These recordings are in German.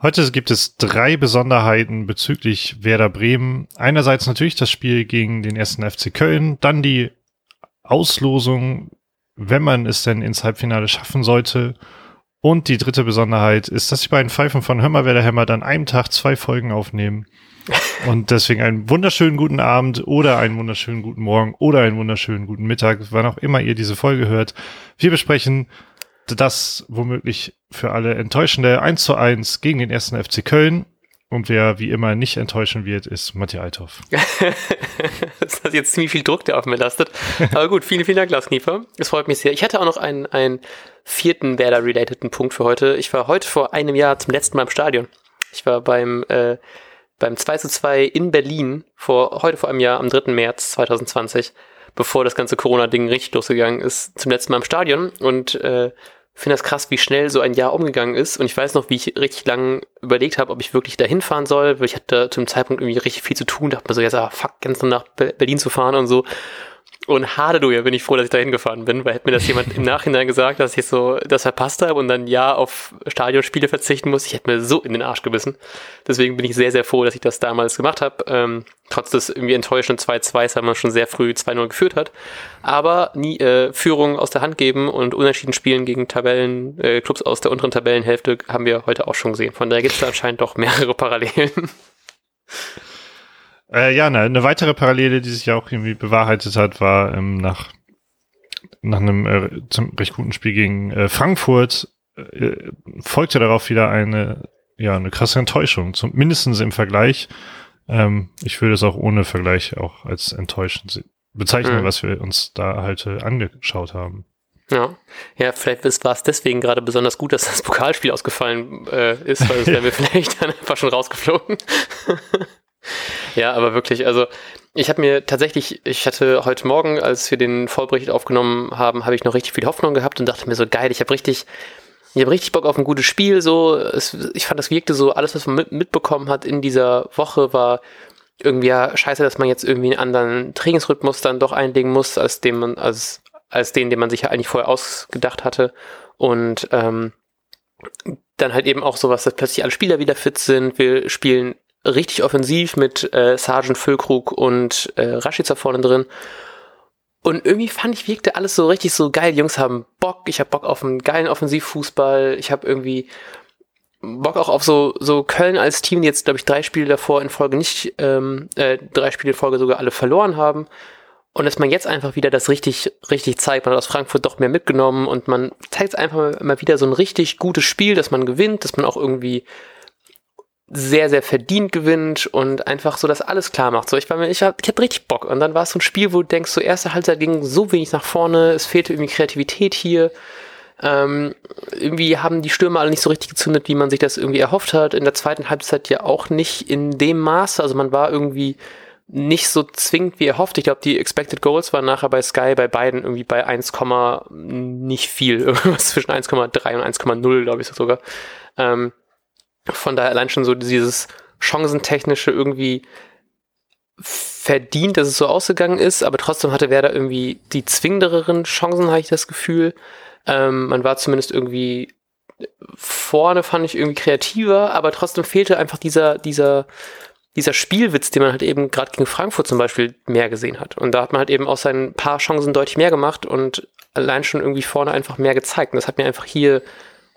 Heute gibt es drei Besonderheiten bezüglich Werder Bremen. Einerseits natürlich das Spiel gegen den ersten FC Köln, dann die Auslosung, wenn man es denn ins Halbfinale schaffen sollte. Und die dritte Besonderheit ist, dass die beiden Pfeifen von Hör mal, wer der Hämmert an einem Tag zwei Folgen aufnehmen. Und deswegen einen wunderschönen guten Abend oder einen wunderschönen guten Morgen oder einen wunderschönen guten Mittag, wann auch immer ihr diese Folge hört. Wir besprechen das womöglich für alle enttäuschende 1 zu 1 gegen den ersten FC Köln. Und wer wie immer nicht enttäuschen wird, ist Matthias Althoff. das hat jetzt ziemlich viel Druck, der auf mir lastet. Aber gut, vielen, vielen Dank, Lars Kniefer. Es freut mich sehr. Ich hatte auch noch einen, einen vierten Werder-relateden Punkt für heute. Ich war heute vor einem Jahr zum letzten Mal im Stadion. Ich war beim, äh, beim 2 zu 2 in Berlin vor, heute vor einem Jahr am 3. März 2020, bevor das ganze Corona-Ding richtig losgegangen ist, zum letzten Mal im Stadion und äh, finde das krass, wie schnell so ein Jahr umgegangen ist. Und ich weiß noch, wie ich richtig lang überlegt habe, ob ich wirklich dahin fahren soll, weil ich hatte zum Zeitpunkt irgendwie richtig viel zu tun. Dachte mir so, ja, fuck, ganz nach Berlin zu fahren und so. Und Halleluja, bin ich froh, dass ich da hingefahren bin, weil hätte mir das jemand im Nachhinein gesagt, dass ich so das verpasst habe und dann ja auf Stadionspiele verzichten muss, ich hätte mir so in den Arsch gebissen. Deswegen bin ich sehr, sehr froh, dass ich das damals gemacht habe. Ähm, trotz des irgendwie enttäuschenden 2-2s, weil man schon sehr früh 2-0 geführt hat. Aber nie äh, Führung aus der Hand geben und unentschieden spielen gegen Tabellen, äh, Clubs aus der unteren Tabellenhälfte haben wir heute auch schon gesehen. Von daher gibt es da anscheinend doch mehrere Parallelen. Äh, ja, eine, eine weitere Parallele, die sich ja auch irgendwie bewahrheitet hat, war ähm, nach, nach einem äh, zum recht guten Spiel gegen äh, Frankfurt äh, folgte darauf wieder eine, ja, eine krasse Enttäuschung, zum, mindestens im Vergleich. Ähm, ich würde es auch ohne Vergleich auch als enttäuschend bezeichnen, mhm. was wir uns da halt äh, angeschaut haben. Ja, ja, vielleicht war es deswegen gerade besonders gut, dass das Pokalspiel ausgefallen äh, ist, weil es wären wir vielleicht dann einfach schon rausgeflogen. Ja, aber wirklich, also ich habe mir tatsächlich, ich hatte heute Morgen, als wir den Vollbericht aufgenommen haben, habe ich noch richtig viel Hoffnung gehabt und dachte mir so, geil, ich habe richtig, ich habe richtig Bock auf ein gutes Spiel. So, es, ich fand, das wirkte so, alles, was man mit, mitbekommen hat in dieser Woche, war irgendwie ja scheiße, dass man jetzt irgendwie einen anderen Trainingsrhythmus dann doch einlegen muss, als den man, als, als den, den man sich ja eigentlich vorher ausgedacht hatte. Und ähm, dann halt eben auch sowas, dass plötzlich alle Spieler wieder fit sind. Wir spielen richtig offensiv mit äh, Sergeant Füllkrug und äh, Rashica vorne drin. Und irgendwie fand ich, wirkte alles so richtig so geil. Die Jungs haben Bock, ich habe Bock auf einen geilen Offensivfußball. Ich habe irgendwie Bock auch auf so, so Köln als Team, die jetzt, glaube ich, drei Spiele davor in Folge nicht, ähm, äh, drei Spiele in Folge sogar alle verloren haben. Und dass man jetzt einfach wieder das richtig, richtig zeigt. Man hat aus Frankfurt doch mehr mitgenommen und man zeigt einfach mal wieder so ein richtig gutes Spiel, dass man gewinnt, dass man auch irgendwie sehr, sehr verdient gewinnt und einfach so das alles klar macht. So, ich war mir, ich hab, ich hab richtig Bock. Und dann war es so ein Spiel, wo du denkst, so erste Halbzeit ging so wenig nach vorne, es fehlte irgendwie Kreativität hier. Ähm, irgendwie haben die Stürmer alle nicht so richtig gezündet, wie man sich das irgendwie erhofft hat. In der zweiten Halbzeit ja auch nicht in dem Maße. Also man war irgendwie nicht so zwingend wie erhofft. Ich glaube, die Expected Goals waren nachher bei Sky bei beiden irgendwie bei 1, nicht viel. Irgendwas zwischen 1,3 und 1,0, glaube ich sogar. Ähm, von daher allein schon so dieses chancentechnische irgendwie verdient, dass es so ausgegangen ist, aber trotzdem hatte Werder irgendwie die zwingenderen Chancen, habe ich das Gefühl. Ähm, man war zumindest irgendwie vorne, fand ich irgendwie kreativer, aber trotzdem fehlte einfach dieser, dieser, dieser Spielwitz, den man halt eben gerade gegen Frankfurt zum Beispiel mehr gesehen hat. Und da hat man halt eben aus seinen paar Chancen deutlich mehr gemacht und allein schon irgendwie vorne einfach mehr gezeigt. Und das hat mir einfach hier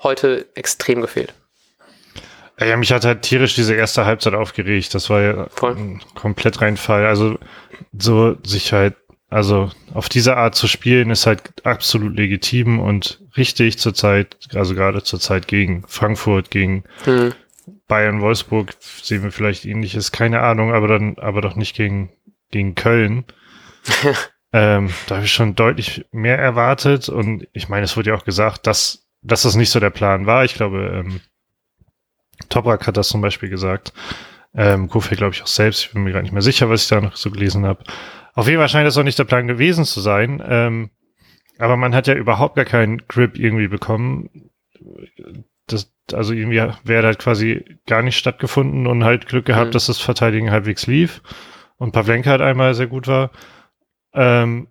heute extrem gefehlt. Ja, mich hat halt tierisch diese erste Halbzeit aufgeregt. Das war ja Voll. ein komplett Reinfall. Also so sich halt, also auf diese Art zu spielen ist halt absolut legitim und richtig zur Zeit, also gerade zur Zeit gegen Frankfurt, gegen hm. Bayern, Wolfsburg sehen wir vielleicht ähnliches, keine Ahnung, aber dann, aber doch nicht gegen, gegen Köln. ähm, da habe ich schon deutlich mehr erwartet und ich meine, es wurde ja auch gesagt, dass, dass das nicht so der Plan war. Ich glaube, ähm, Toprak hat das zum Beispiel gesagt. Ähm, Kofeld glaube ich auch selbst. Ich bin mir gar nicht mehr sicher, was ich da noch so gelesen habe. Auf jeden Fall scheint das auch nicht der Plan gewesen zu sein. Ähm, aber man hat ja überhaupt gar keinen Grip irgendwie bekommen. Das, also irgendwie wäre halt quasi gar nicht stattgefunden und halt Glück gehabt, mhm. dass das Verteidigen halbwegs lief und Pavlenka halt einmal sehr gut war. Ähm,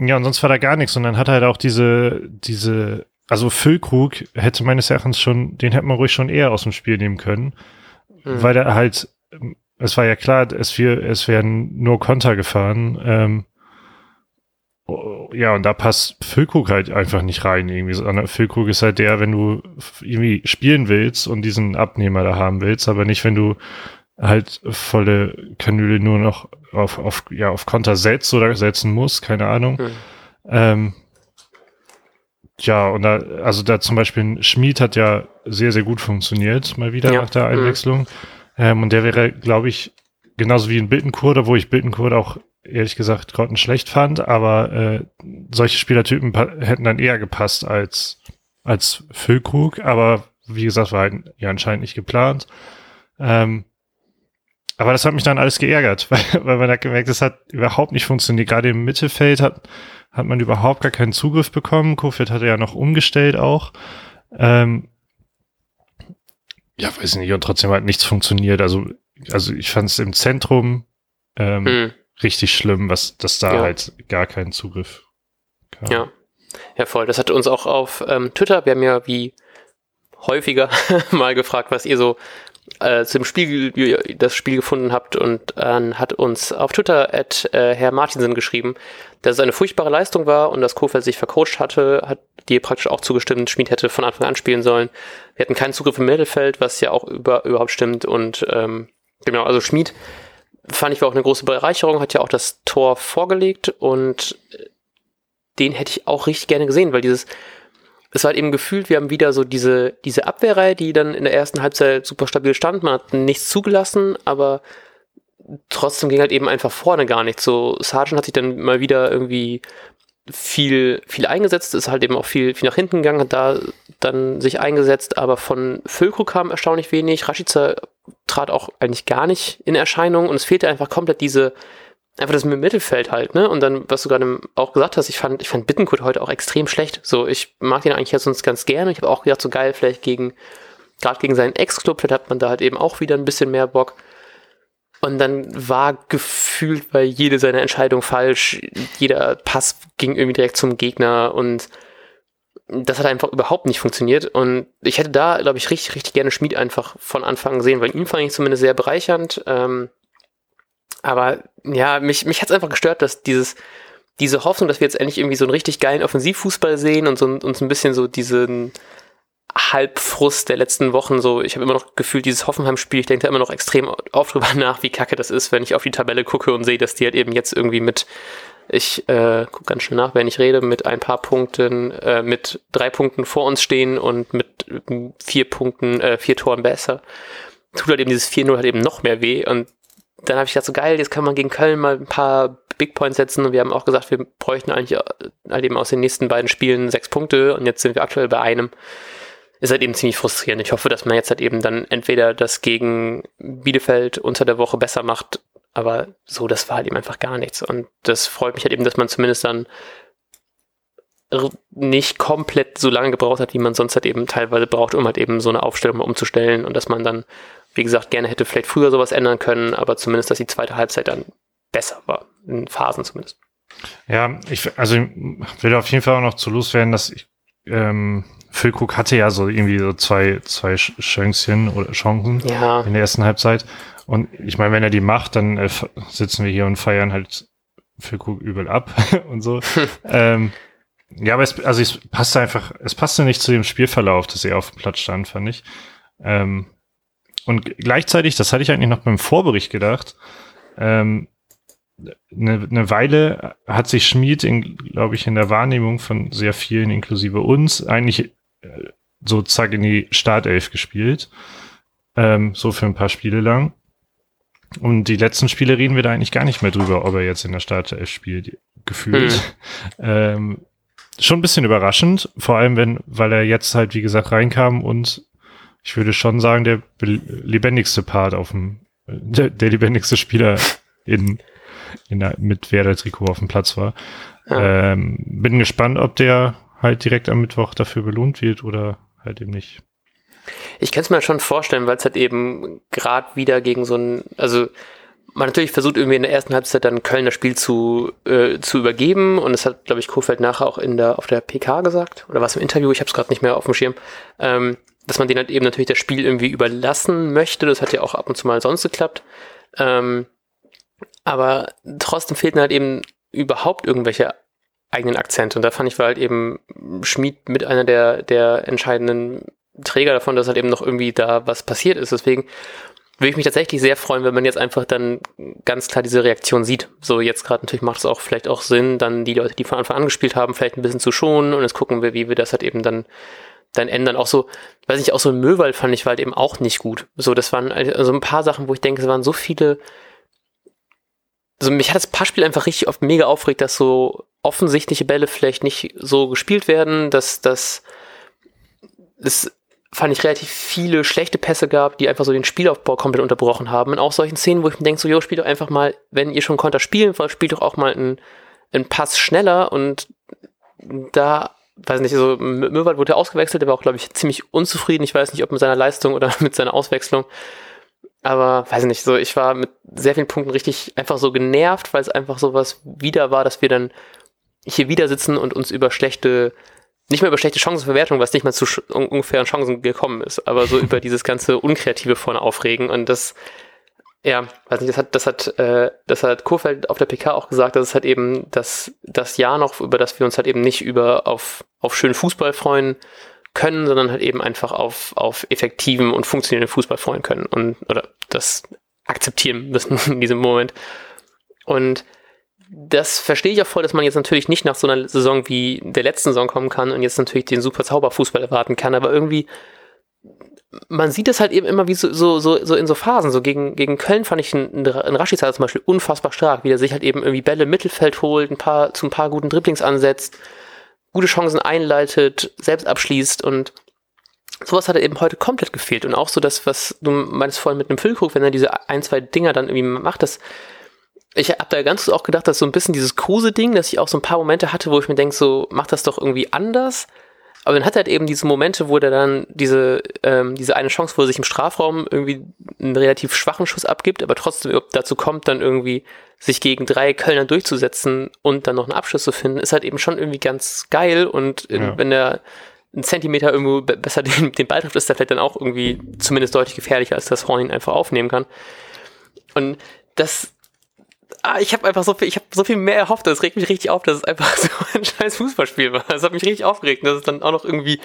ja, und sonst war da gar nichts. Und dann hat halt auch diese, diese also Füllkrug hätte meines Erachtens schon, den hätte man ruhig schon eher aus dem Spiel nehmen können, mhm. weil er halt, es war ja klar, es, wir, es werden nur Konter gefahren. Ähm, ja, und da passt Füllkrug halt einfach nicht rein irgendwie. Sondern Füllkrug ist halt der, wenn du irgendwie spielen willst und diesen Abnehmer da haben willst, aber nicht, wenn du halt volle Kanüle nur noch auf, auf, ja, auf Konter setzt oder setzen musst, keine Ahnung. Mhm. Ähm, ja, und da, also da zum Beispiel Schmied hat ja sehr, sehr gut funktioniert, mal wieder ja. nach der mhm. Einwechslung. Mhm. Ähm, und der wäre, glaube ich, genauso wie in Bittenkurd, wo ich Bittenkurd auch ehrlich gesagt grottenschlecht fand, aber äh, solche Spielertypen hätten dann eher gepasst als, als Füllkrug, aber wie gesagt, war halt ja anscheinend nicht geplant. Ähm, aber das hat mich dann alles geärgert, weil, weil man hat gemerkt, es hat überhaupt nicht funktioniert. Gerade im Mittelfeld hat, hat man überhaupt gar keinen Zugriff bekommen. Kofeld hatte ja noch umgestellt auch. Ähm, ja, weiß nicht, und trotzdem hat nichts funktioniert. Also, also ich fand es im Zentrum ähm, hm. richtig schlimm, was, dass da ja. halt gar keinen Zugriff kam. Ja. Ja, voll. Das hat uns auch auf ähm, Twitter, wir haben ja wie häufiger mal gefragt, was ihr so äh, zum Spiel das Spiel gefunden habt und äh, hat uns auf Twitter at äh, Herr Martinsen geschrieben, dass es eine furchtbare Leistung war und dass Kofeld sich vercoacht hatte, hat dir praktisch auch zugestimmt, Schmid hätte von Anfang an spielen sollen. Wir hatten keinen Zugriff im Mittelfeld, was ja auch über, überhaupt stimmt und ähm, genau, also Schmid fand ich war auch eine große Bereicherung, hat ja auch das Tor vorgelegt und den hätte ich auch richtig gerne gesehen, weil dieses es war halt eben gefühlt, wir haben wieder so diese, diese Abwehrreihe, die dann in der ersten Halbzeit super stabil stand. Man hat nichts zugelassen, aber trotzdem ging halt eben einfach vorne gar nichts. So, Sargent hat sich dann mal wieder irgendwie viel, viel eingesetzt, ist halt eben auch viel, viel nach hinten gegangen, hat da dann sich eingesetzt, aber von Füllkrug kam erstaunlich wenig. Rashica trat auch eigentlich gar nicht in Erscheinung und es fehlte einfach komplett diese, einfach das mit Mittelfeld halt, ne? Und dann, was du gerade auch gesagt hast, ich fand, ich fand Bittenkurt heute auch extrem schlecht. So, ich mag den eigentlich jetzt sonst ganz gerne. Ich habe auch gedacht, so geil, vielleicht gegen, gerade gegen seinen Ex-Club, vielleicht hat man da halt eben auch wieder ein bisschen mehr Bock. Und dann war gefühlt bei jede seiner Entscheidung falsch. Jeder Pass ging irgendwie direkt zum Gegner und das hat einfach überhaupt nicht funktioniert. Und ich hätte da, glaube ich, richtig, richtig gerne Schmied einfach von Anfang an gesehen, weil ihn fand ich zumindest sehr bereichernd. Ähm, aber ja, mich, mich hat es einfach gestört, dass dieses, diese Hoffnung, dass wir jetzt endlich irgendwie so einen richtig geilen Offensivfußball sehen und so, uns ein bisschen so diesen Halbfrust der letzten Wochen so, ich habe immer noch gefühlt, dieses Hoffenheim-Spiel, ich denke da immer noch extrem oft drüber nach, wie kacke das ist, wenn ich auf die Tabelle gucke und sehe, dass die halt eben jetzt irgendwie mit, ich äh, gucke ganz schnell nach, wenn ich rede, mit ein paar Punkten, äh, mit drei Punkten vor uns stehen und mit vier Punkten, äh, vier Toren besser. Tut halt eben dieses 4-0 halt eben noch mehr weh und dann habe ich gedacht, so geil, jetzt kann man gegen Köln mal ein paar Big Points setzen und wir haben auch gesagt, wir bräuchten eigentlich halt eben aus den nächsten beiden Spielen sechs Punkte und jetzt sind wir aktuell bei einem. Ist halt eben ziemlich frustrierend. Ich hoffe, dass man jetzt halt eben dann entweder das gegen Bielefeld unter der Woche besser macht, aber so, das war halt eben einfach gar nichts. Und das freut mich halt eben, dass man zumindest dann nicht komplett so lange gebraucht hat, wie man sonst halt eben teilweise braucht, um halt eben so eine Aufstellung umzustellen und dass man dann wie gesagt, gerne hätte vielleicht früher sowas ändern können, aber zumindest, dass die zweite Halbzeit dann besser war, in Phasen zumindest. Ja, ich, also ich will auf jeden Fall auch noch zu loswerden, dass ich, ähm, Füllkrug hatte ja so irgendwie so zwei, zwei Chancen oder Chancen ja. in der ersten Halbzeit. Und ich meine, wenn er die macht, dann äh, sitzen wir hier und feiern halt Füllkrug übel ab und so. ähm, ja, aber es, also es passte einfach, es passte nicht zu dem Spielverlauf, dass er auf dem Platz stand, fand ich. Ähm, und gleichzeitig, das hatte ich eigentlich noch beim Vorbericht gedacht, ähm, eine, eine Weile hat sich Schmid, glaube ich, in der Wahrnehmung von sehr vielen, inklusive uns, eigentlich äh, sozusagen in die Startelf gespielt. Ähm, so für ein paar Spiele lang. Und die letzten Spiele reden wir da eigentlich gar nicht mehr drüber, ob er jetzt in der Startelf spielt, gefühlt. Hm. Ähm, schon ein bisschen überraschend, vor allem wenn, weil er jetzt halt, wie gesagt, reinkam und ich würde schon sagen, der lebendigste Part auf dem, der, der lebendigste Spieler in, in der, mit Werder-Trikot auf dem Platz war. Ja. Ähm, bin gespannt, ob der halt direkt am Mittwoch dafür belohnt wird oder halt eben nicht. Ich kann es mir schon vorstellen, weil es halt eben gerade wieder gegen so ein, also man natürlich versucht irgendwie in der ersten Halbzeit dann Köln das Spiel zu, äh, zu übergeben und das hat, glaube ich, Kofeld nachher auch in der, auf der PK gesagt oder was im Interview, ich habe es gerade nicht mehr auf dem Schirm, ähm, dass man denen halt eben natürlich das Spiel irgendwie überlassen möchte. Das hat ja auch ab und zu mal sonst geklappt. Ähm, aber trotzdem fehlten halt eben überhaupt irgendwelche eigenen Akzente. Und da fand ich war halt eben Schmied mit einer der, der entscheidenden Träger davon, dass halt eben noch irgendwie da was passiert ist. Deswegen würde ich mich tatsächlich sehr freuen, wenn man jetzt einfach dann ganz klar diese Reaktion sieht. So jetzt gerade natürlich macht es auch vielleicht auch Sinn, dann die Leute, die von Anfang an gespielt haben, vielleicht ein bisschen zu schonen und jetzt gucken wir, wie wir das halt eben dann dann ändern. Auch so, weiß nicht, auch so Möwald fand ich halt eben auch nicht gut. So, das waren also ein paar Sachen, wo ich denke, es waren so viele. Also mich hat das Passspiel einfach richtig oft mega aufgeregt, dass so offensichtliche Bälle vielleicht nicht so gespielt werden, dass das es fand ich relativ viele schlechte Pässe gab, die einfach so den Spielaufbau komplett unterbrochen haben. Und auch solchen Szenen, wo ich mir denke, so, jo, spielt doch einfach mal, wenn ihr schon Konter spielen wollt, spielt doch auch mal einen, einen Pass schneller und da weiß nicht, so Möwald wurde ausgewechselt, der war auch, glaube ich, ziemlich unzufrieden. Ich weiß nicht, ob mit seiner Leistung oder mit seiner Auswechslung. Aber weiß nicht, so ich war mit sehr vielen Punkten richtig einfach so genervt, weil es einfach so was wieder war, dass wir dann hier wieder sitzen und uns über schlechte, nicht mehr über schlechte Chancenverwertung, was nicht mal zu ungefähren Chancen gekommen ist, aber so über dieses ganze Unkreative vorne aufregen und das ja, weiß nicht, das hat, das hat, äh, das hat Kurfeld auf der PK auch gesagt, dass es halt eben das, das Jahr noch, über das wir uns halt eben nicht über auf, auf schönen Fußball freuen können, sondern halt eben einfach auf, auf effektiven und funktionierenden Fußball freuen können und oder das akzeptieren müssen in diesem Moment. Und das verstehe ich auch voll, dass man jetzt natürlich nicht nach so einer Saison wie der letzten Saison kommen kann und jetzt natürlich den super Zauberfußball erwarten kann, aber irgendwie man sieht es halt eben immer wie so, so, so, so in so Phasen. So gegen, gegen Köln fand ich einen, einen Rashica zum Beispiel unfassbar stark, wie er sich halt eben irgendwie Bälle im Mittelfeld holt, ein paar, zu ein paar guten Dribblings ansetzt, gute Chancen einleitet, selbst abschließt und sowas hat er eben heute komplett gefehlt. Und auch so das, was du meinst vorhin mit einem Füllkrug, wenn er diese ein, zwei Dinger dann irgendwie macht, das, ich habe da ganz auch gedacht, dass so ein bisschen dieses Kruse-Ding, dass ich auch so ein paar Momente hatte, wo ich mir denke, so, mach das doch irgendwie anders aber dann hat er halt eben diese Momente, wo er dann diese, ähm, diese eine Chance, wo er sich im Strafraum irgendwie einen relativ schwachen Schuss abgibt, aber trotzdem dazu kommt, dann irgendwie sich gegen drei Kölner durchzusetzen und dann noch einen Abschluss zu finden, ist halt eben schon irgendwie ganz geil und in, ja. wenn er einen Zentimeter irgendwo besser den, den Ball trifft, ist er vielleicht dann auch irgendwie zumindest deutlich gefährlicher, als das Horn ihn einfach aufnehmen kann. Und das, ah, ich habe einfach so viel, ich habe so viel mehr erhofft, das regt mich richtig auf, dass es einfach so ein scheiß Fußballspiel war. Das hat mich richtig aufgeregt, dass es dann auch noch irgendwie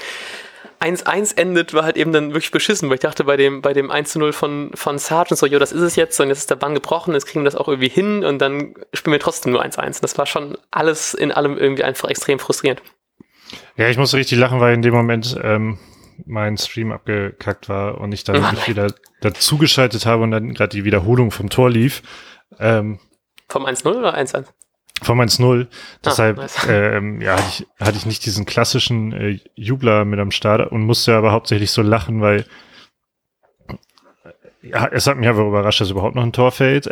1-1 endet, war halt eben dann wirklich beschissen, weil ich dachte bei dem, bei dem 1-0 von, von Sargent so, jo, das ist es jetzt, und jetzt ist der Bann gebrochen, jetzt kriegen wir das auch irgendwie hin und dann spielen wir trotzdem nur 1-1. Das war schon alles in allem irgendwie einfach extrem frustrierend. Ja, ich musste richtig lachen, weil in dem Moment ähm, mein Stream abgekackt war und ich dann oh wieder dazugeschaltet habe und dann gerade die Wiederholung vom Tor lief. Ähm, vom 1-0 oder 1-1? Vom 1-0. Deshalb ah, nice. ähm, ja, hatte, ich, hatte ich nicht diesen klassischen äh, Jubler mit am Start und musste aber hauptsächlich so lachen, weil ja, es hat mich einfach überrascht, dass überhaupt noch ein Tor fällt.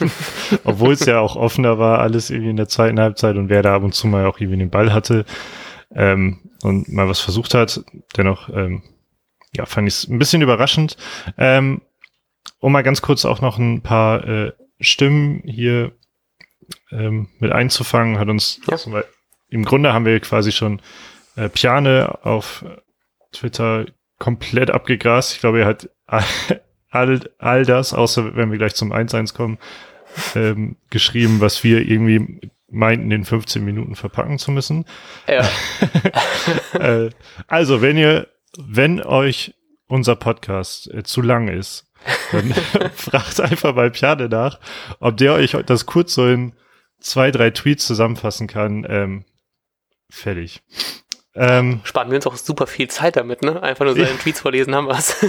Obwohl es ja auch offener war, alles irgendwie in der zweiten Halbzeit und wer da ab und zu mal auch irgendwie den Ball hatte ähm, und mal was versucht hat. Dennoch, ähm, ja, fand ich es ein bisschen überraschend. Ähm, um mal ganz kurz auch noch ein paar äh, Stimmen hier ähm, mit einzufangen, hat uns ja. zum Beispiel, im Grunde haben wir quasi schon äh, Piane auf Twitter komplett abgegrast. Ich glaube, er hat all, all das, außer wenn wir gleich zum 1-1 kommen, ähm, geschrieben, was wir irgendwie meinten, in 15 Minuten verpacken zu müssen. Ja. äh, also, wenn ihr, wenn euch unser Podcast äh, zu lang ist, dann fragt einfach mal Piane nach, ob der euch das kurz so in zwei, drei Tweets zusammenfassen kann. Ähm, fertig. Ähm, Sparen wir uns auch super viel Zeit damit, ne? Einfach nur seine. Tweets vorlesen haben was.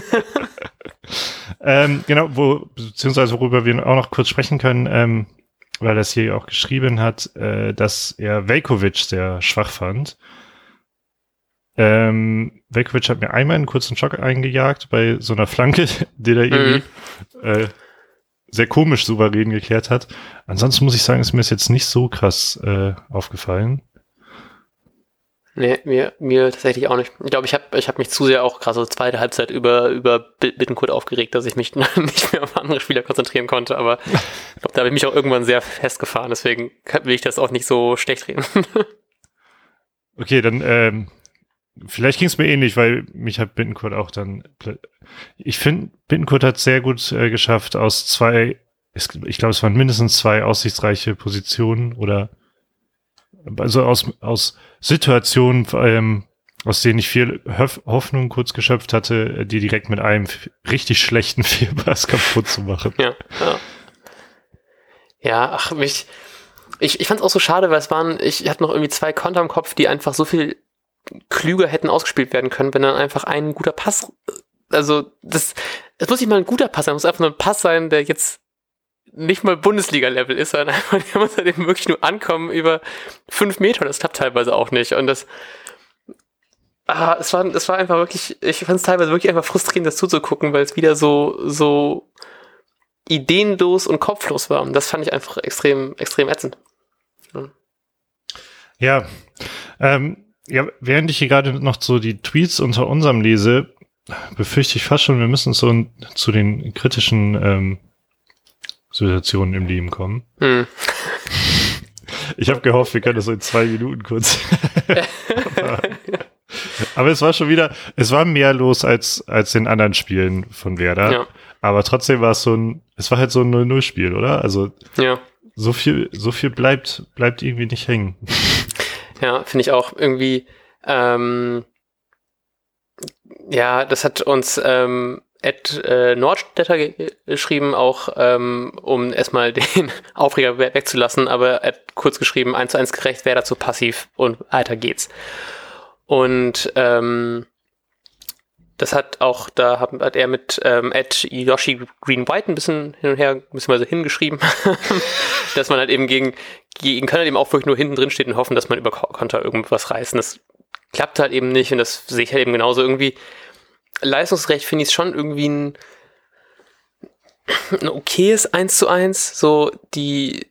ähm, genau, wo, beziehungsweise worüber wir auch noch kurz sprechen können, ähm, weil das hier auch geschrieben hat, äh, dass er Velkovic sehr schwach fand. Ähm, Velkovic hat mir einmal einen kurzen Schock eingejagt bei so einer Flanke, die er irgendwie mhm. äh, sehr komisch souverän geklärt hat. Ansonsten muss ich sagen, ist mir das jetzt nicht so krass äh, aufgefallen. Nee, mir, mir tatsächlich auch nicht. Ich glaube, ich habe ich hab mich zu sehr auch gerade so zweite Halbzeit über, über Bittenkurt aufgeregt, dass ich mich nicht mehr auf andere Spieler konzentrieren konnte. Aber ich glaube, da habe ich mich auch irgendwann sehr festgefahren. Deswegen will ich das auch nicht so schlecht reden. okay, dann ähm, vielleicht ging es mir ähnlich, weil mich hat Bittenkurt auch dann. Ich finde, Bittenkurt hat sehr gut äh, geschafft, aus zwei, ich glaube, es waren mindestens zwei aussichtsreiche Positionen oder also aus, aus Situationen, ähm, aus denen ich viel Hoffnung kurz geschöpft hatte, die direkt mit einem richtig schlechten Vierpass kaputt zu machen. Ja, ja. Ja, ach, mich, ich, ich fand es auch so schade, weil es waren, ich hatte noch irgendwie zwei Konter im Kopf, die einfach so viel klüger hätten ausgespielt werden können, wenn dann einfach ein guter Pass, also das, es muss nicht mal ein guter Pass sein, es muss einfach nur ein Pass sein, der jetzt nicht mal Bundesliga-Level ist, sondern einfach, der muss halt eben wirklich nur ankommen über fünf Meter. Das klappt teilweise auch nicht. Und das, ah, es war, es war einfach wirklich, ich fand es teilweise wirklich einfach frustrierend, das zuzugucken, weil es wieder so, so ideenlos und kopflos war. Und das fand ich einfach extrem, extrem ätzend. Ja, ja, ähm, ja während ich hier gerade noch so die Tweets unter unserem lese, befürchte ich fast schon, wir müssen so zu den kritischen ähm, Situationen im Leben kommen. Hm. Ich habe gehofft, wir können das so in zwei Minuten kurz. aber, aber, es war schon wieder, es war mehr los als, als in anderen Spielen von Werder. Ja. Aber trotzdem war es so ein, es war halt so ein 0-0-Spiel, oder? Also ja. so viel, so viel bleibt, bleibt irgendwie nicht hängen. Ja, finde ich auch irgendwie, ähm, ja, das hat uns ähm, Ed äh, Nordstädter geschrieben, auch ähm, um erstmal den Aufreger wegzulassen, aber er hat kurz geschrieben, 1 zu 1 gerecht, wäre dazu passiv und weiter geht's. Und ähm, das hat auch, da hat, hat er mit ähm, Ed Yoshi Green White ein bisschen hin und her, so hingeschrieben, dass man halt eben gegen, gegen Köln halt eben auch wirklich nur hinten drin steht und hoffen, dass man über Konter irgendwas reißen. Das klappt halt eben nicht und das sehe ich halt eben genauso irgendwie Leistungsrecht finde ich schon irgendwie ein, ein okayes 1 zu 1. So, die,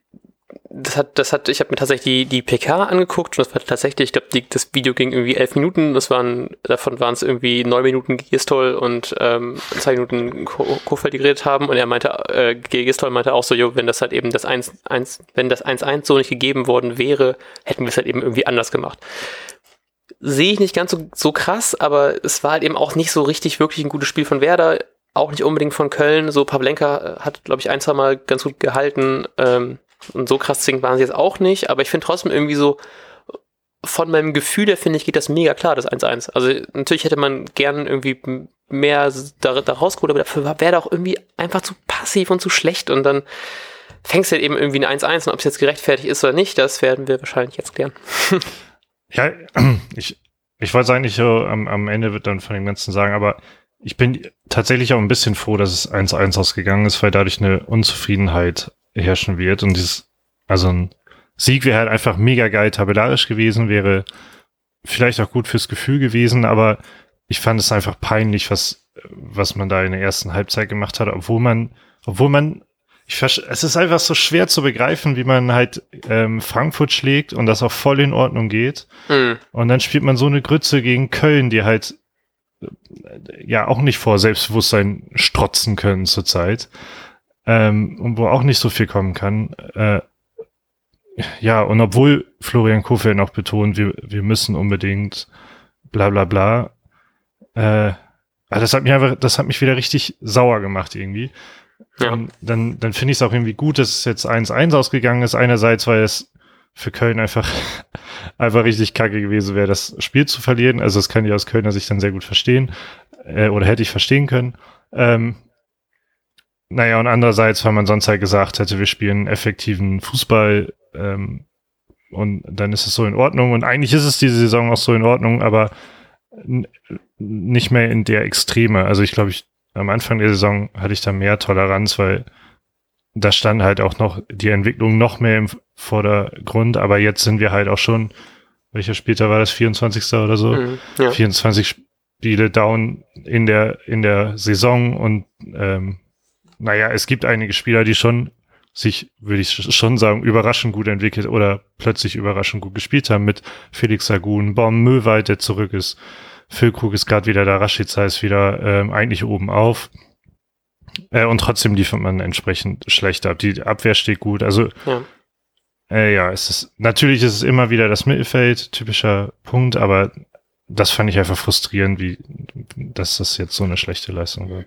das hat, das hat, ich habe mir tatsächlich die, die PK angeguckt und das war tatsächlich, ich glaube, das Video ging irgendwie elf Minuten, das waren, davon waren es irgendwie neun Minuten Gistol und ähm, zwei Minuten Kofeld, die geredet haben und er meinte, äh, Gistol meinte auch so, jo, wenn das halt eben das 1, 1 wenn das 1-1 so nicht gegeben worden wäre, hätten wir es halt eben irgendwie anders gemacht sehe ich nicht ganz so, so krass, aber es war halt eben auch nicht so richtig wirklich ein gutes Spiel von Werder, auch nicht unbedingt von Köln. So Pavlenka äh, hat, glaube ich, ein, zwei Mal ganz gut gehalten. Ähm, und so krass zwingend waren sie jetzt auch nicht, aber ich finde trotzdem irgendwie so, von meinem Gefühl her finde ich, geht das mega klar, das 1-1. Also natürlich hätte man gern irgendwie mehr da, da rausgeholt, aber dafür wäre da auch irgendwie einfach zu passiv und zu schlecht und dann fängst du halt eben irgendwie ein 1-1 und ob es jetzt gerechtfertigt ist oder nicht, das werden wir wahrscheinlich jetzt klären. Ja, ich, ich wollte eigentlich so am, am Ende wird dann von dem Ganzen sagen, aber ich bin tatsächlich auch ein bisschen froh, dass es 1-1 ausgegangen ist, weil dadurch eine Unzufriedenheit herrschen wird und dieses, also ein Sieg wäre halt einfach mega geil tabellarisch gewesen, wäre vielleicht auch gut fürs Gefühl gewesen, aber ich fand es einfach peinlich, was, was man da in der ersten Halbzeit gemacht hat, obwohl man, obwohl man ich es ist einfach so schwer zu begreifen, wie man halt ähm, Frankfurt schlägt und das auch voll in Ordnung geht. Mhm. Und dann spielt man so eine Grütze gegen Köln, die halt äh, ja auch nicht vor Selbstbewusstsein strotzen können zurzeit. Ähm, und wo auch nicht so viel kommen kann. Äh, ja, und obwohl Florian Kofeld noch betont, wir, wir müssen unbedingt bla bla bla. Äh, das hat mich einfach, das hat mich wieder richtig sauer gemacht irgendwie. Ja. Und dann, dann finde ich es auch irgendwie gut, dass es jetzt 1-1 ausgegangen ist. Einerseits, weil es für Köln einfach, einfach richtig kacke gewesen wäre, das Spiel zu verlieren. Also das kann ich aus Kölner Sicht dann sehr gut verstehen. Äh, oder hätte ich verstehen können. Ähm, naja, und andererseits, weil man sonst halt gesagt hätte, wir spielen effektiven Fußball ähm, und dann ist es so in Ordnung. Und eigentlich ist es diese Saison auch so in Ordnung, aber nicht mehr in der Extreme. Also ich glaube, ich am Anfang der Saison hatte ich da mehr Toleranz, weil da stand halt auch noch die Entwicklung noch mehr im Vordergrund, aber jetzt sind wir halt auch schon, welcher später war das, 24. oder so? Mhm, ja. 24 Spiele down in der, in der Saison und ähm, naja, es gibt einige Spieler, die schon sich, würde ich schon sagen, überraschend gut entwickelt oder plötzlich überraschend gut gespielt haben mit Felix Sagun, Baum Möwald, der zurück ist, Füllkrug ist gerade wieder da, Rashica ist wieder ähm, eigentlich oben auf. Äh, und trotzdem liefert man entsprechend schlecht ab. Die Abwehr steht gut. Also ja. Äh, ja, es ist natürlich ist es immer wieder das Mittelfeld, typischer Punkt, aber das fand ich einfach frustrierend, wie dass das jetzt so eine schlechte Leistung war.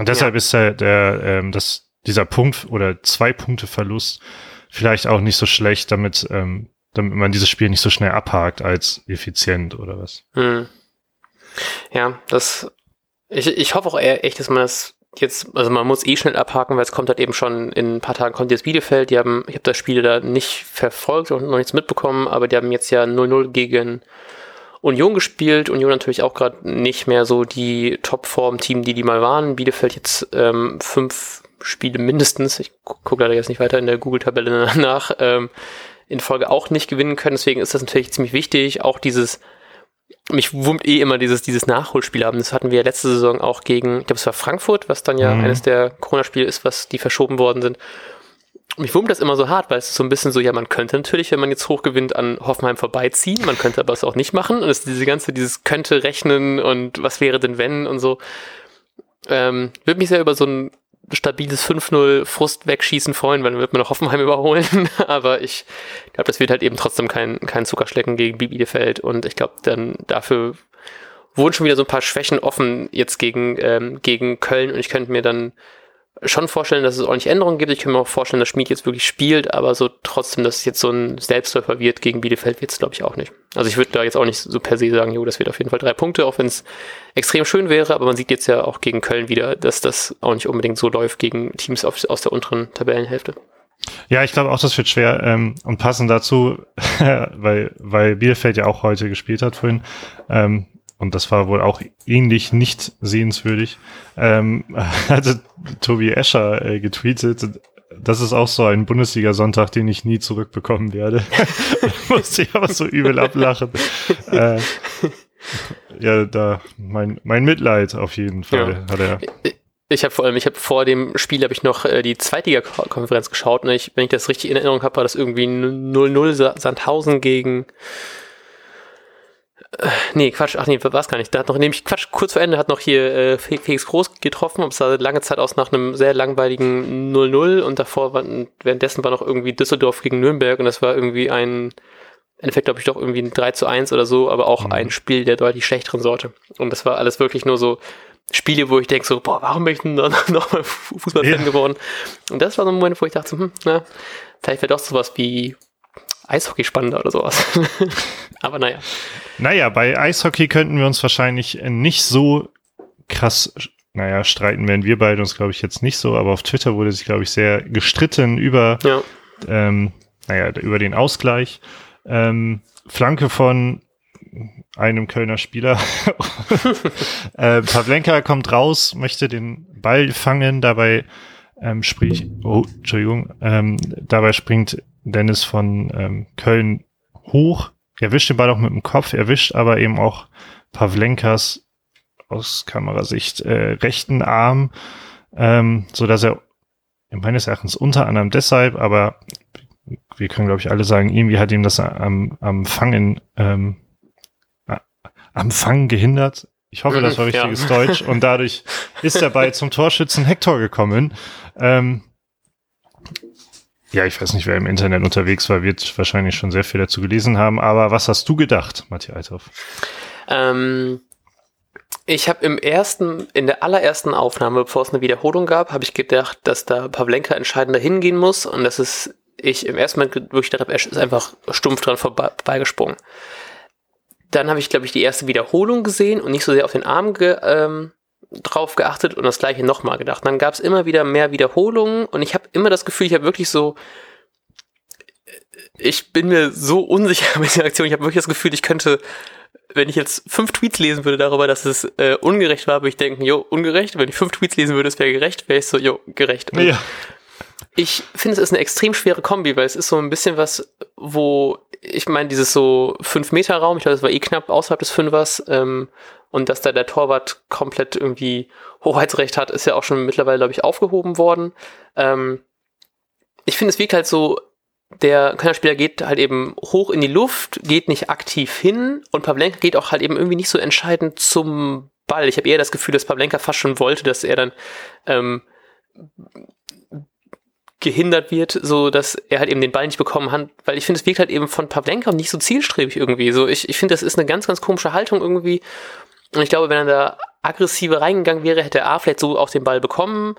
Und deshalb ja. ist der, der ähm, das, dieser Punkt oder zwei Punkte Verlust vielleicht auch nicht so schlecht, damit, ähm, damit man dieses Spiel nicht so schnell abhakt als effizient oder was. Hm. Ja, das ich, ich hoffe auch eher echt, dass man das jetzt, also man muss eh schnell abhaken, weil es kommt halt eben schon in ein paar Tagen kommt jetzt Bielefeld. Die haben, ich habe das Spiel da nicht verfolgt und noch nichts mitbekommen, aber die haben jetzt ja 0-0 gegen Union gespielt. Union natürlich auch gerade nicht mehr so die Topform-Team, die die mal waren. Bielefeld jetzt ähm, fünf Spiele mindestens. Ich gucke leider jetzt nicht weiter in der Google-Tabelle nach. Ähm, in Folge auch nicht gewinnen können. Deswegen ist das natürlich ziemlich wichtig. Auch dieses mich wummt eh immer dieses, dieses Nachholspiel haben. Das hatten wir letzte Saison auch gegen, ich glaube, es war Frankfurt, was dann ja mhm. eines der Corona-Spiele ist, was die verschoben worden sind. Mich wummt das immer so hart, weil es ist so ein bisschen so, ja, man könnte natürlich, wenn man jetzt hoch gewinnt, an Hoffenheim vorbeiziehen, man könnte aber es auch nicht machen. Und es ist diese ganze, dieses könnte rechnen und was wäre denn wenn und so. Ähm, würde mich sehr über so ein stabiles 5-0 Frust wegschießen freuen, weil dann wird man noch Hoffenheim überholen. Aber ich glaube, das wird halt eben trotzdem kein, kein Zuckerschlecken gegen Bielefeld. Und ich glaube, dann dafür wurden schon wieder so ein paar Schwächen offen jetzt gegen, ähm, gegen Köln. Und ich könnte mir dann schon vorstellen, dass es ordentlich Änderungen gibt. Ich kann mir auch vorstellen, dass Schmied jetzt wirklich spielt, aber so trotzdem, dass es jetzt so ein Selbstläufer wird gegen Bielefeld, wird es glaube ich auch nicht. Also ich würde da jetzt auch nicht so per se sagen, jo, das wird auf jeden Fall drei Punkte, auch wenn es extrem schön wäre, aber man sieht jetzt ja auch gegen Köln wieder, dass das auch nicht unbedingt so läuft gegen Teams auf, aus der unteren Tabellenhälfte. Ja, ich glaube auch, das wird schwer. Ähm, und passend dazu, weil, weil Bielefeld ja auch heute gespielt hat vorhin, ähm, und das war wohl auch ähnlich nicht sehenswürdig, ähm, hatte Tobi Escher äh, getweetet, das ist auch so ein Bundesliga-Sonntag, den ich nie zurückbekommen werde. musste ich aber so übel ablachen. äh, ja, da mein, mein Mitleid auf jeden Fall ja. hat er. Ich habe vor allem, ich habe vor dem Spiel habe ich noch äh, die Zweitliga-Konferenz geschaut und ich, wenn ich das richtig in Erinnerung habe, war das irgendwie 0-0 Sandhausen gegen nee, Quatsch, ach nee, war es gar nicht. Da hat noch, nämlich Quatsch, kurz vor Ende hat noch hier äh, Felix Groß getroffen, und es sah lange Zeit aus nach einem sehr langweiligen 0-0 und davor war, währenddessen war noch irgendwie Düsseldorf gegen Nürnberg und das war irgendwie ein, im Endeffekt glaube ich doch irgendwie ein 3 zu 1 oder so, aber auch mhm. ein Spiel der deutlich schlechteren Sorte. Und das war alles wirklich nur so Spiele, wo ich denke so, boah, warum bin ich denn noch, noch mal Fußballfan ja. geworden? Und das war so ein Moment, wo ich dachte, hm, na, vielleicht wäre doch sowas wie Eishockey spannender oder sowas. Aber naja. Naja, bei Eishockey könnten wir uns wahrscheinlich nicht so krass, naja, streiten werden wir beide uns, glaube ich, jetzt nicht so, aber auf Twitter wurde sich, glaube ich, sehr gestritten über, ja. ähm, naja, über den Ausgleich. Ähm, Flanke von einem Kölner Spieler. äh, Pavlenka kommt raus, möchte den Ball fangen, dabei ähm, sprich, oh, Entschuldigung, ähm, dabei springt Dennis von ähm, Köln hoch, erwischt den Ball auch mit dem Kopf, erwischt aber eben auch Pavlenkas aus Kamerasicht äh, rechten Arm, ähm, so dass er meines Erachtens unter anderem deshalb, aber wir können glaube ich alle sagen, irgendwie hat ihm das am, am Fangen ähm, am Fangen gehindert. Ich hoffe, das war richtiges ja. Deutsch. Und dadurch ist der Ball zum Torschützen Hector gekommen. Ähm, ja, ich weiß nicht, wer im Internet unterwegs war, wird wahrscheinlich schon sehr viel dazu gelesen haben. Aber was hast du gedacht, Matthias Althoff? Ähm, ich habe im ersten, in der allerersten Aufnahme, bevor es eine Wiederholung gab, habe ich gedacht, dass da Pavlenka entscheidender hingehen muss und dass es ich im ersten Moment wirklich gedacht habe, er ist einfach stumpf dran vorbeigesprungen. Dann habe ich, glaube ich, die erste Wiederholung gesehen und nicht so sehr auf den Arm ge, ähm, drauf geachtet und das gleiche nochmal gedacht. Dann gab es immer wieder mehr Wiederholungen und ich habe immer das Gefühl, ich habe wirklich so, ich bin mir so unsicher mit der Aktion. Ich habe wirklich das Gefühl, ich könnte, wenn ich jetzt fünf Tweets lesen würde darüber, dass es äh, ungerecht war, würde ich denken, jo, ungerecht. Wenn ich fünf Tweets lesen würde, es wäre gerecht, wäre ich so, jo, gerecht. Und ja. Ich finde, es ist eine extrem schwere Kombi, weil es ist so ein bisschen was, wo ich meine, dieses so 5 Meter Raum, ich glaube, das war eh knapp außerhalb des Fünfers, ähm, und dass da der Torwart komplett irgendwie Hoheitsrecht hat, ist ja auch schon mittlerweile, glaube ich, aufgehoben worden. Ähm, ich finde, es wirkt halt so, der Kölner geht halt eben hoch in die Luft, geht nicht aktiv hin und Pavlenka geht auch halt eben irgendwie nicht so entscheidend zum Ball. Ich habe eher das Gefühl, dass Pavlenka fast schon wollte, dass er dann ähm, gehindert wird, so dass er halt eben den Ball nicht bekommen hat, weil ich finde, es wirkt halt eben von Pavlenka nicht so zielstrebig irgendwie. So, ich, ich finde, das ist eine ganz, ganz komische Haltung irgendwie. Und ich glaube, wenn er da aggressiver reingegangen wäre, hätte er A vielleicht so auch den Ball bekommen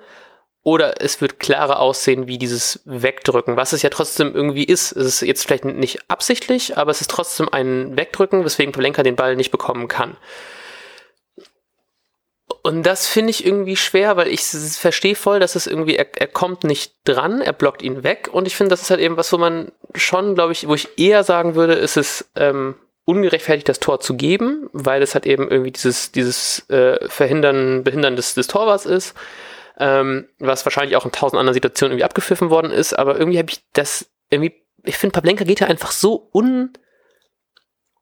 oder es wird klarer aussehen wie dieses Wegdrücken, was es ja trotzdem irgendwie ist. Es ist jetzt vielleicht nicht absichtlich, aber es ist trotzdem ein Wegdrücken, weswegen Polenka den Ball nicht bekommen kann. Und das finde ich irgendwie schwer, weil ich verstehe voll, dass es irgendwie, er, er kommt nicht dran, er blockt ihn weg. Und ich finde, das ist halt eben was, wo man schon, glaube ich, wo ich eher sagen würde, ist es ähm, ungerechtfertigt, das Tor zu geben, weil es halt eben irgendwie dieses, dieses äh, Verhindern, Behindern des, des Torwarts ist ähm, was wahrscheinlich auch in tausend anderen Situationen irgendwie abgepfiffen worden ist, aber irgendwie habe ich das irgendwie, ich finde, Pablenka geht ja einfach so un,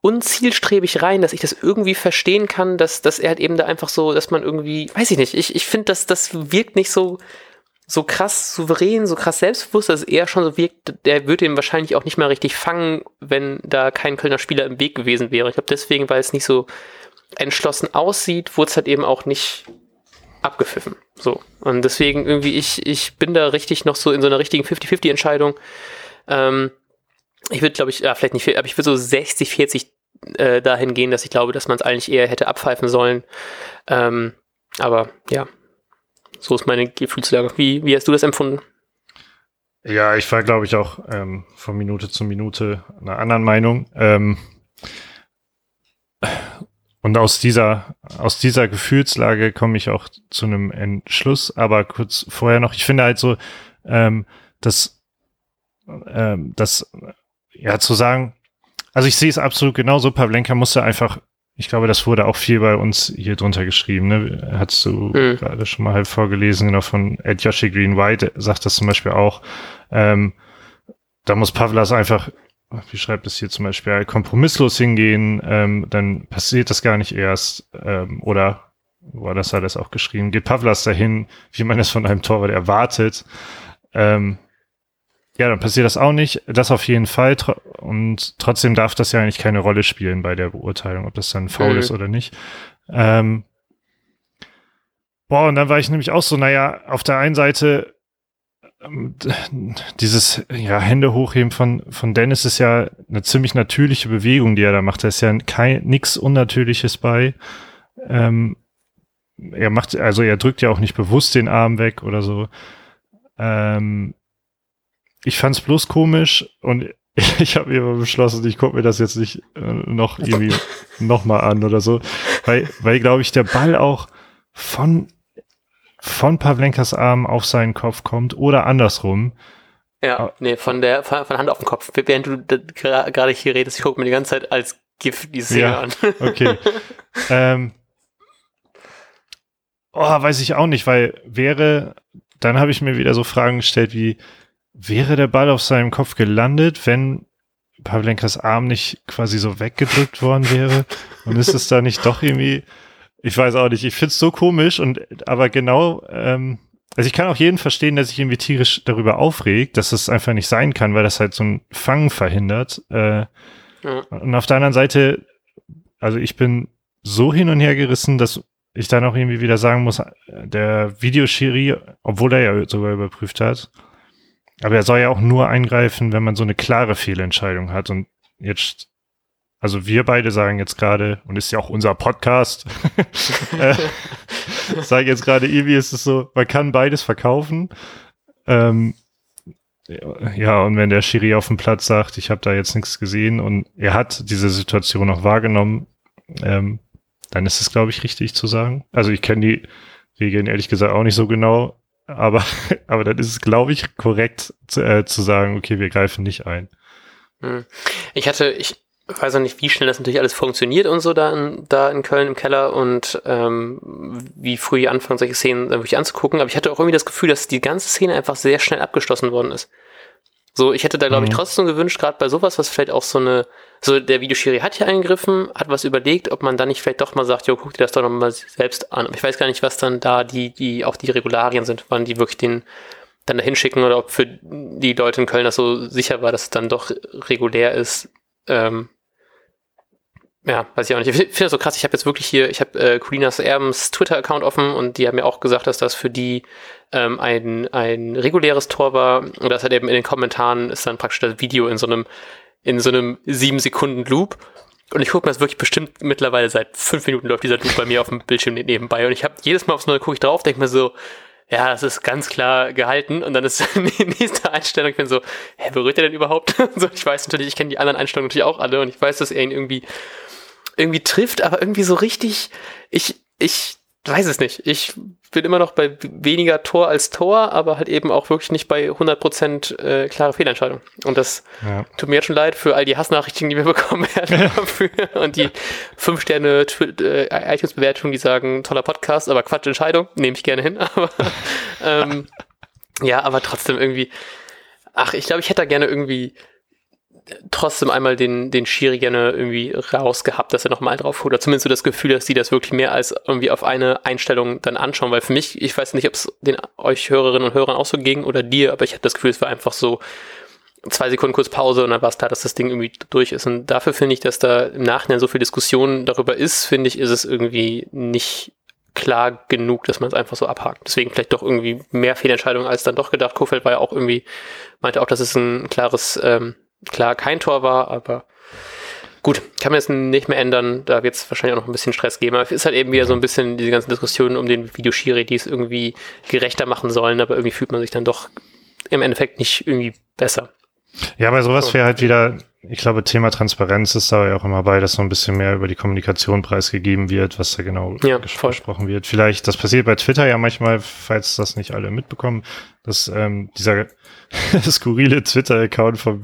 unzielstrebig rein, dass ich das irgendwie verstehen kann, dass, dass er halt eben da einfach so, dass man irgendwie, weiß ich nicht, ich, ich finde, dass das wirkt nicht so, so krass souverän, so krass selbstbewusst, dass er schon so wirkt, der würde ihn wahrscheinlich auch nicht mehr richtig fangen, wenn da kein Kölner Spieler im Weg gewesen wäre. Ich glaube deswegen, weil es nicht so entschlossen aussieht, wurde es halt eben auch nicht abgepfiffen. So. Und deswegen irgendwie, ich, ich bin da richtig noch so in so einer richtigen 50-50-Entscheidung. Ähm, ich würde, glaube ich, ja, vielleicht nicht viel, aber ich würde so 60, 40 äh, dahin gehen, dass ich glaube, dass man es eigentlich eher hätte abpfeifen sollen. Ähm, aber ja, so ist meine Gefühlslage. Wie, wie hast du das empfunden? Ja, ich war, glaube ich, auch ähm, von Minute zu Minute einer anderen Meinung. Ähm, und aus dieser, aus dieser Gefühlslage komme ich auch zu einem Entschluss, aber kurz vorher noch, ich finde halt so, ähm, dass, ähm, das, ja, zu sagen, also ich sehe es absolut genauso, Pavlenka musste einfach, ich glaube, das wurde auch viel bei uns hier drunter geschrieben, ne? Hast du mhm. gerade schon mal halb vorgelesen, genau, von Ed Yoshi Green White sagt das zum Beispiel auch, ähm, da muss Pavlas einfach wie schreibt es hier zum Beispiel, kompromisslos hingehen, ähm, dann passiert das gar nicht erst. Ähm, oder, wo das hat es auch geschrieben, geht Pavlas dahin, wie man es von einem Torwart erwartet. Ähm, ja, dann passiert das auch nicht. Das auf jeden Fall. Und trotzdem darf das ja eigentlich keine Rolle spielen bei der Beurteilung, ob das dann faul mhm. ist oder nicht. Ähm, boah, und dann war ich nämlich auch so, naja, auf der einen Seite ähm, dieses ja, Hände hochheben von, von Dennis ist ja eine ziemlich natürliche Bewegung, die er da macht. Da ist ja kein nichts Unnatürliches bei. Ähm, er macht, also er drückt ja auch nicht bewusst den Arm weg oder so. Ähm, ich fand's bloß komisch und ich habe mir beschlossen, ich gucke mir das jetzt nicht äh, noch irgendwie nochmal an oder so, weil, weil glaube ich, der Ball auch von von Pavlenkas Arm auf seinen Kopf kommt oder andersrum. Ja, nee, von der von Hand auf den Kopf. Während du gerade hier redest, ich gucke mir die ganze Zeit als Gift die Szene ja, an. Okay. ähm, oh, weiß ich auch nicht, weil wäre, dann habe ich mir wieder so Fragen gestellt wie, wäre der Ball auf seinem Kopf gelandet, wenn Pavlenkas Arm nicht quasi so weggedrückt worden wäre? Und ist es da nicht doch irgendwie ich weiß auch nicht. Ich find's so komisch und aber genau, ähm, also ich kann auch jeden verstehen, der sich irgendwie tierisch darüber aufregt, dass das einfach nicht sein kann, weil das halt so ein Fang verhindert. Äh, ja. Und auf der anderen Seite, also ich bin so hin und her gerissen, dass ich dann auch irgendwie wieder sagen muss, der Videoschiri, obwohl er ja sogar überprüft hat, aber er soll ja auch nur eingreifen, wenn man so eine klare Fehlentscheidung hat. Und jetzt also wir beide sagen jetzt gerade, und ist ja auch unser Podcast, äh, sagen jetzt gerade, irgendwie ist es so, man kann beides verkaufen. Ähm, ja, und wenn der Schiri auf dem Platz sagt, ich habe da jetzt nichts gesehen und er hat diese Situation auch wahrgenommen, ähm, dann ist es, glaube ich, richtig zu sagen. Also ich kenne die Regeln ehrlich gesagt auch nicht so genau, aber, aber dann ist es, glaube ich, korrekt zu, äh, zu sagen, okay, wir greifen nicht ein. Hm. Ich hatte, ich, weiß auch nicht, wie schnell das natürlich alles funktioniert und so da in, da in Köln im Keller und ähm, wie früh anfangen, solche Szenen wirklich anzugucken. Aber ich hatte auch irgendwie das Gefühl, dass die ganze Szene einfach sehr schnell abgeschlossen worden ist. So, ich hätte da, glaube ich, mhm. trotzdem gewünscht, gerade bei sowas, was vielleicht auch so eine, so der Videoschiri hat ja eingegriffen, hat was überlegt, ob man dann nicht vielleicht doch mal sagt, jo, guck dir das doch nochmal selbst an. Ich weiß gar nicht, was dann da die, die, auch die Regularien sind, wann die wirklich den dann dahin schicken oder ob für die Leute in Köln das so sicher war, dass es dann doch regulär ist. Ähm, ja, weiß ich auch nicht. Ich finde das so krass. Ich habe jetzt wirklich hier, ich habe äh, Colinas Erbens Twitter-Account offen und die haben mir auch gesagt, dass das für die ähm, ein, ein reguläres Tor war. Und das hat eben in den Kommentaren ist dann praktisch das Video in so einem, in so einem sieben Sekunden Loop. Und ich gucke mir das wirklich bestimmt mittlerweile seit fünf Minuten läuft dieser Loop bei mir auf dem Bildschirm nebenbei. Und ich habe jedes Mal aufs Neue gucke ich drauf, denke mir so, ja, das ist ganz klar gehalten. Und dann ist die nächste Einstellung, ich bin so, hä, berührt er denn überhaupt? so, ich weiß natürlich, ich kenne die anderen Einstellungen natürlich auch alle und ich weiß, dass er ihn irgendwie irgendwie trifft, aber irgendwie so richtig, ich, ich weiß es nicht. Ich bin immer noch bei weniger Tor als Tor, aber halt eben auch wirklich nicht bei 100% äh, klare Fehlentscheidung. Und das ja. tut mir jetzt schon leid für all die Hassnachrichten, die wir bekommen werden dafür und die 5 Sterne äh, iTunes-Bewertungen, die sagen, toller Podcast, aber Quatsch, Entscheidung, nehme ich gerne hin. Aber ähm, ja, aber trotzdem irgendwie, ach, ich glaube, ich hätte da gerne irgendwie trotzdem einmal den, den Schiri gerne irgendwie rausgehabt, dass er nochmal drauf holt. Oder zumindest so das Gefühl, dass sie das wirklich mehr als irgendwie auf eine Einstellung dann anschauen. Weil für mich, ich weiß nicht, ob es den euch Hörerinnen und Hörern auch so ging oder dir, aber ich habe das Gefühl, es war einfach so zwei Sekunden kurz Pause und dann war es klar, dass das Ding irgendwie durch ist. Und dafür finde ich, dass da im Nachhinein so viel Diskussion darüber ist, finde ich, ist es irgendwie nicht klar genug, dass man es einfach so abhakt. Deswegen vielleicht doch irgendwie mehr Fehlentscheidungen als dann doch gedacht. Kofeld war ja auch irgendwie, meinte auch, dass es ein klares ähm, klar kein Tor war, aber gut, kann man jetzt nicht mehr ändern. Da wird es wahrscheinlich auch noch ein bisschen Stress geben. Aber es ist halt eben wieder so ein bisschen diese ganzen Diskussionen um den Videoschiri, die es irgendwie gerechter machen sollen, aber irgendwie fühlt man sich dann doch im Endeffekt nicht irgendwie besser. Ja, bei sowas wäre halt wieder, ich glaube, Thema Transparenz ist da ja auch immer bei, dass so ein bisschen mehr über die Kommunikation preisgegeben wird, was da genau ja, gesprochen wird. Vielleicht, das passiert bei Twitter ja manchmal, falls das nicht alle mitbekommen, dass ähm, dieser skurrile Twitter-Account vom,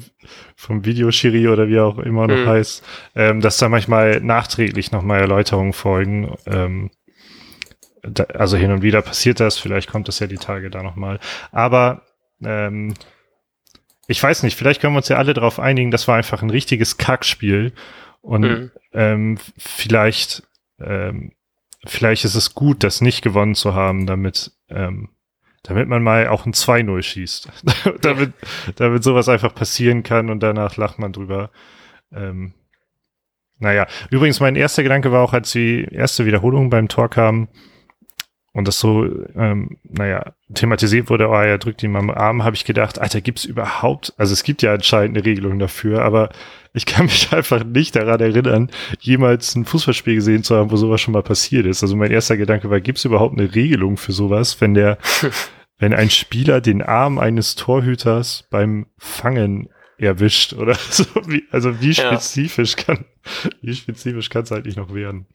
vom Videoschiri oder wie auch immer noch mhm. heißt, ähm, dass da manchmal nachträglich nochmal Erläuterungen folgen. Ähm, da, also hin und wieder passiert das, vielleicht kommt das ja die Tage da nochmal. Aber ähm, ich weiß nicht, vielleicht können wir uns ja alle darauf einigen, das war einfach ein richtiges Kackspiel. Und mhm. ähm, vielleicht, ähm, vielleicht ist es gut, das nicht gewonnen zu haben, damit, ähm, damit man mal auch ein 2-0 schießt. damit, damit sowas einfach passieren kann und danach lacht man drüber. Ähm, naja, übrigens, mein erster Gedanke war auch, als die erste Wiederholung beim Tor kam, und das so, ähm, naja, thematisiert wurde, oh, er drückt ihm am Arm, habe ich gedacht, Alter, gibt's überhaupt, also es gibt ja anscheinend eine Regelung dafür, aber ich kann mich einfach nicht daran erinnern, jemals ein Fußballspiel gesehen zu haben, wo sowas schon mal passiert ist. Also mein erster Gedanke war, gibt's überhaupt eine Regelung für sowas, wenn der, wenn ein Spieler den Arm eines Torhüters beim Fangen erwischt oder so. Wie, also wie spezifisch ja. kann, wie spezifisch kann es eigentlich noch werden?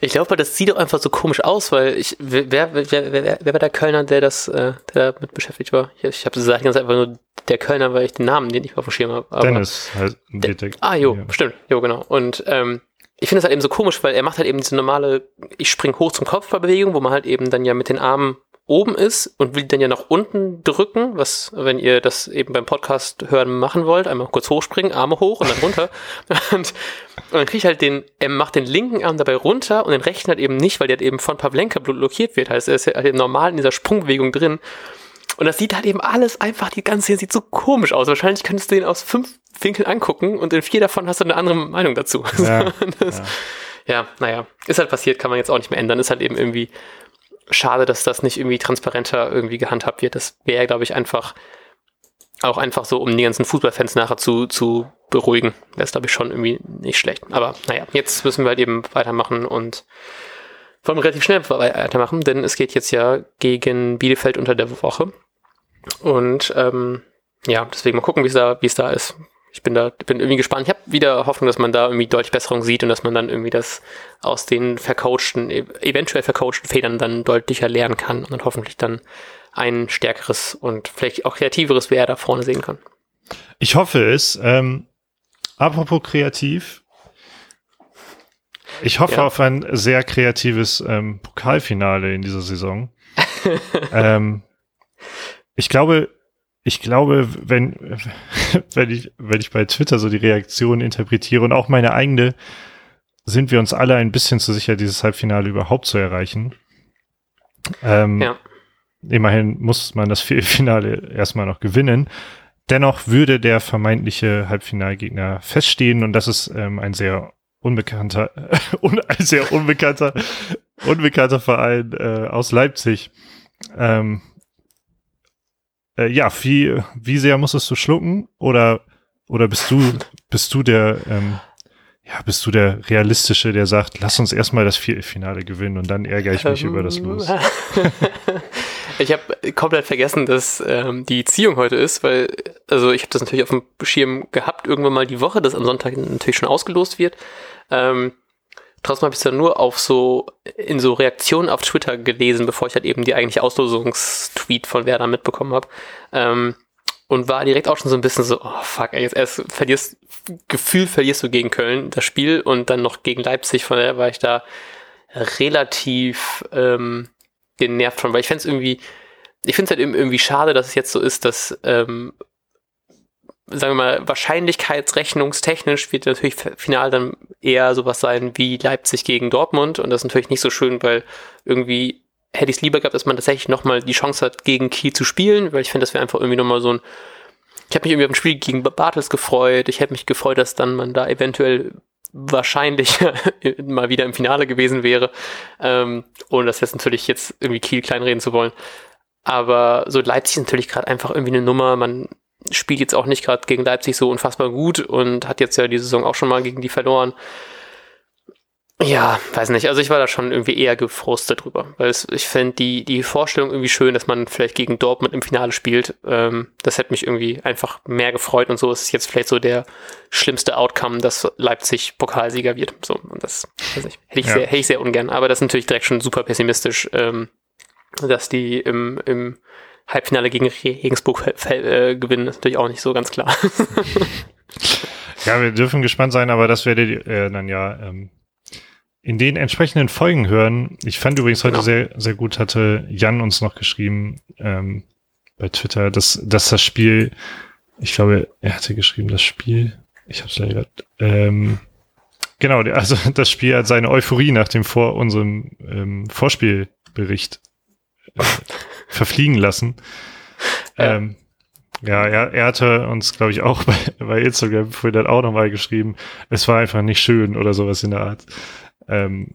Ich glaube, das sieht doch einfach so komisch aus, weil ich, wer, wer, wer, wer, wer war der Kölner, der das, äh, der damit beschäftigt war? Ich, ich habe gesagt, ganz einfach nur der Kölner, weil ich den Namen, den ich mal auf dem Schirm habe. Dennis, halt, der, Ah, jo, ja. stimmt, jo, genau. Und ähm, ich finde es halt eben so komisch, weil er macht halt eben diese normale, ich spring hoch zum Kopfballbewegung, wo man halt eben dann ja mit den Armen oben ist und will dann ja nach unten drücken, was, wenn ihr das eben beim Podcast hören machen wollt, einmal kurz hochspringen, Arme hoch und dann runter. und, und dann kriege ich halt den, er macht den linken Arm dabei runter und den rechten halt eben nicht, weil der halt eben von Pavlenka blockiert wird. Heißt, er ist halt normal in dieser Sprungbewegung drin. Und das sieht halt eben alles einfach, die ganze hier sieht so komisch aus. Wahrscheinlich könntest du den aus fünf Winkeln angucken und in vier davon hast du eine andere Meinung dazu. Ja, das, ja. ja, naja, ist halt passiert, kann man jetzt auch nicht mehr ändern. Ist halt eben irgendwie schade, dass das nicht irgendwie transparenter irgendwie gehandhabt wird. Das wäre, glaube ich, einfach auch einfach so, um die ganzen Fußballfans nachher zu, zu beruhigen. Wäre es, glaube ich, schon irgendwie nicht schlecht. Aber naja, jetzt müssen wir halt eben weitermachen und vor allem relativ schnell weitermachen, denn es geht jetzt ja gegen Bielefeld unter der Woche. Und ähm, ja, deswegen mal gucken, wie da, wie es da ist ich bin da, bin irgendwie gespannt. Ich habe wieder Hoffnung, dass man da irgendwie deutlich Besserung sieht und dass man dann irgendwie das aus den vercoachten, eventuell vercoachten Federn dann deutlicher lernen kann und dann hoffentlich dann ein stärkeres und vielleicht auch kreativeres Wer da vorne sehen kann. Ich hoffe es. Ähm, apropos kreativ. Ich hoffe ja. auf ein sehr kreatives ähm, Pokalfinale in dieser Saison. ähm, ich glaube, ich glaube, wenn, wenn ich, wenn ich bei Twitter so die Reaktionen interpretiere und auch meine eigene, sind wir uns alle ein bisschen zu sicher, dieses Halbfinale überhaupt zu erreichen. Ähm, ja. immerhin muss man das Viertelfinale erstmal noch gewinnen. Dennoch würde der vermeintliche Halbfinalgegner feststehen und das ist ähm, ein sehr unbekannter, un, ein sehr unbekannter, unbekannter Verein äh, aus Leipzig. Ähm, äh, ja, wie, wie sehr musstest du schlucken oder, oder bist du, bist du der, ähm, ja, bist du der Realistische, der sagt, lass uns erstmal das Viertelfinale gewinnen und dann ärgere ich mich ähm, über das Los. ich habe komplett vergessen, dass ähm, die Ziehung heute ist, weil, also ich habe das natürlich auf dem Schirm gehabt, irgendwann mal die Woche, dass am Sonntag natürlich schon ausgelost wird. Ähm, trotzdem habe ich es dann nur auf so, in so Reaktionen auf Twitter gelesen, bevor ich halt eben die eigentliche Auslosungstweet von Werder mitbekommen habe. Ähm, und war direkt auch schon so ein bisschen so, oh fuck, ey, jetzt erst verlierst, Gefühl verlierst du gegen Köln das Spiel und dann noch gegen Leipzig, von daher war ich da relativ ähm, genervt von, weil ich fände es irgendwie, ich finde es halt irgendwie schade, dass es jetzt so ist, dass ähm, sagen wir mal, wahrscheinlichkeitsrechnungstechnisch wird natürlich final dann eher sowas sein wie Leipzig gegen Dortmund und das ist natürlich nicht so schön, weil irgendwie hätte ich es lieber gehabt, dass man tatsächlich nochmal die Chance hat, gegen Kiel zu spielen, weil ich finde, das wäre einfach irgendwie nochmal so ein. Ich habe mich irgendwie auf dem Spiel gegen Bartels gefreut. Ich hätte mich gefreut, dass dann man da eventuell wahrscheinlich mal wieder im Finale gewesen wäre. Ähm, ohne das jetzt natürlich jetzt irgendwie Kiel kleinreden zu wollen. Aber so Leipzig ist natürlich gerade einfach irgendwie eine Nummer. Man spielt jetzt auch nicht gerade gegen Leipzig so unfassbar gut und hat jetzt ja die Saison auch schon mal gegen die verloren. Ja, weiß nicht. Also ich war da schon irgendwie eher gefrustet drüber, weil es, ich fände die, die Vorstellung irgendwie schön, dass man vielleicht gegen Dortmund im Finale spielt. Ähm, das hätte mich irgendwie einfach mehr gefreut und so ist es jetzt vielleicht so der schlimmste Outcome, dass Leipzig Pokalsieger wird. So, und das weiß nicht, hätte ich, ja. sehr, hätte ich sehr ungern. Aber das ist natürlich direkt schon super pessimistisch, ähm, dass die im, im Halbfinale gegen Regensburg äh, gewinnen, ist natürlich auch nicht so ganz klar. ja, wir dürfen gespannt sein, aber das werdet ihr äh, dann ja ähm, in den entsprechenden Folgen hören. Ich fand übrigens heute genau. sehr, sehr gut, hatte Jan uns noch geschrieben ähm, bei Twitter, dass, dass das Spiel, ich glaube, er hatte geschrieben, das Spiel, ich habe es leider, ähm, genau, also das Spiel hat seine Euphorie nach dem vor unserem ähm, Vorspielbericht verfliegen lassen. Ja. Ähm, ja, er, er hatte uns, glaube ich, auch bei, bei Instagram vorhin auch nochmal geschrieben, es war einfach nicht schön oder sowas in der Art ähm,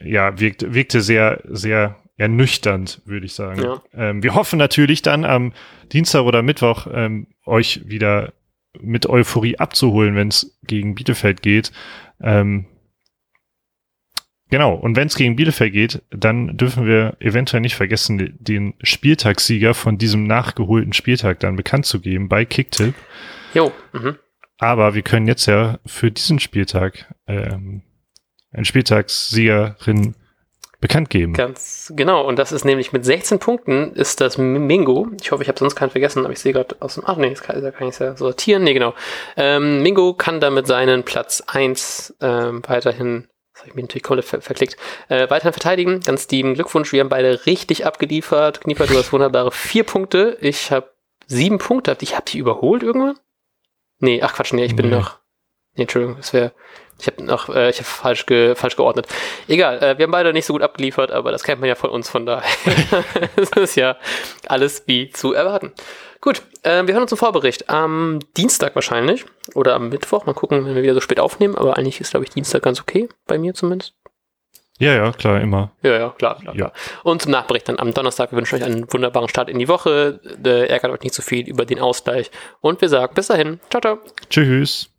ja, wirkt, wirkte sehr, sehr ernüchternd, würde ich sagen. Ja. Ähm, wir hoffen natürlich dann am Dienstag oder Mittwoch ähm, euch wieder mit Euphorie abzuholen, wenn es gegen Bielefeld geht. Ähm, genau, und wenn es gegen Bielefeld geht, dann dürfen wir eventuell nicht vergessen, den Spieltagssieger von diesem nachgeholten Spieltag dann bekannt zu geben bei Kicktip. Jo. Mhm. Aber wir können jetzt ja für diesen Spieltag ähm, ein Spieltagssiegerin bekannt geben. Ganz genau. Und das ist nämlich mit 16 Punkten ist das Mingo. Ich hoffe, ich habe sonst keinen vergessen, aber ich sehe gerade aus dem. Ach nee, das kann, ich ja sortieren. Nee, genau. Ähm, Mingo kann damit seinen Platz 1 ähm, weiterhin. Habe ich mir natürlich komplett ver verklickt. Äh, weiterhin verteidigen. Ganz lieben Glückwunsch. Wir haben beide richtig abgeliefert. Knieper, du hast wunderbare vier Punkte. Ich habe sieben Punkte. Ich habe die überholt irgendwann? Nee, ach Quatsch, nee, ich bin nee. noch. Nee, Entschuldigung, das wäre ich habe noch, äh, ich habe falsch, ge, falsch geordnet. Egal, äh, wir haben beide nicht so gut abgeliefert, aber das kennt man ja von uns, von daher. das ist ja alles wie zu erwarten. Gut, äh, wir hören uns im Vorbericht am Dienstag wahrscheinlich oder am Mittwoch. Mal gucken, wenn wir wieder so spät aufnehmen, aber eigentlich ist, glaube ich, Dienstag ganz okay, bei mir zumindest. Ja, ja, klar, immer. Ja, ja, klar, klar, ja. klar. Und zum Nachbericht dann am Donnerstag. Wir wünschen euch einen wunderbaren Start in die Woche. Äh, ärgert euch nicht zu so viel über den Ausgleich. Und wir sagen bis dahin. Ciao, ciao. Tschüss.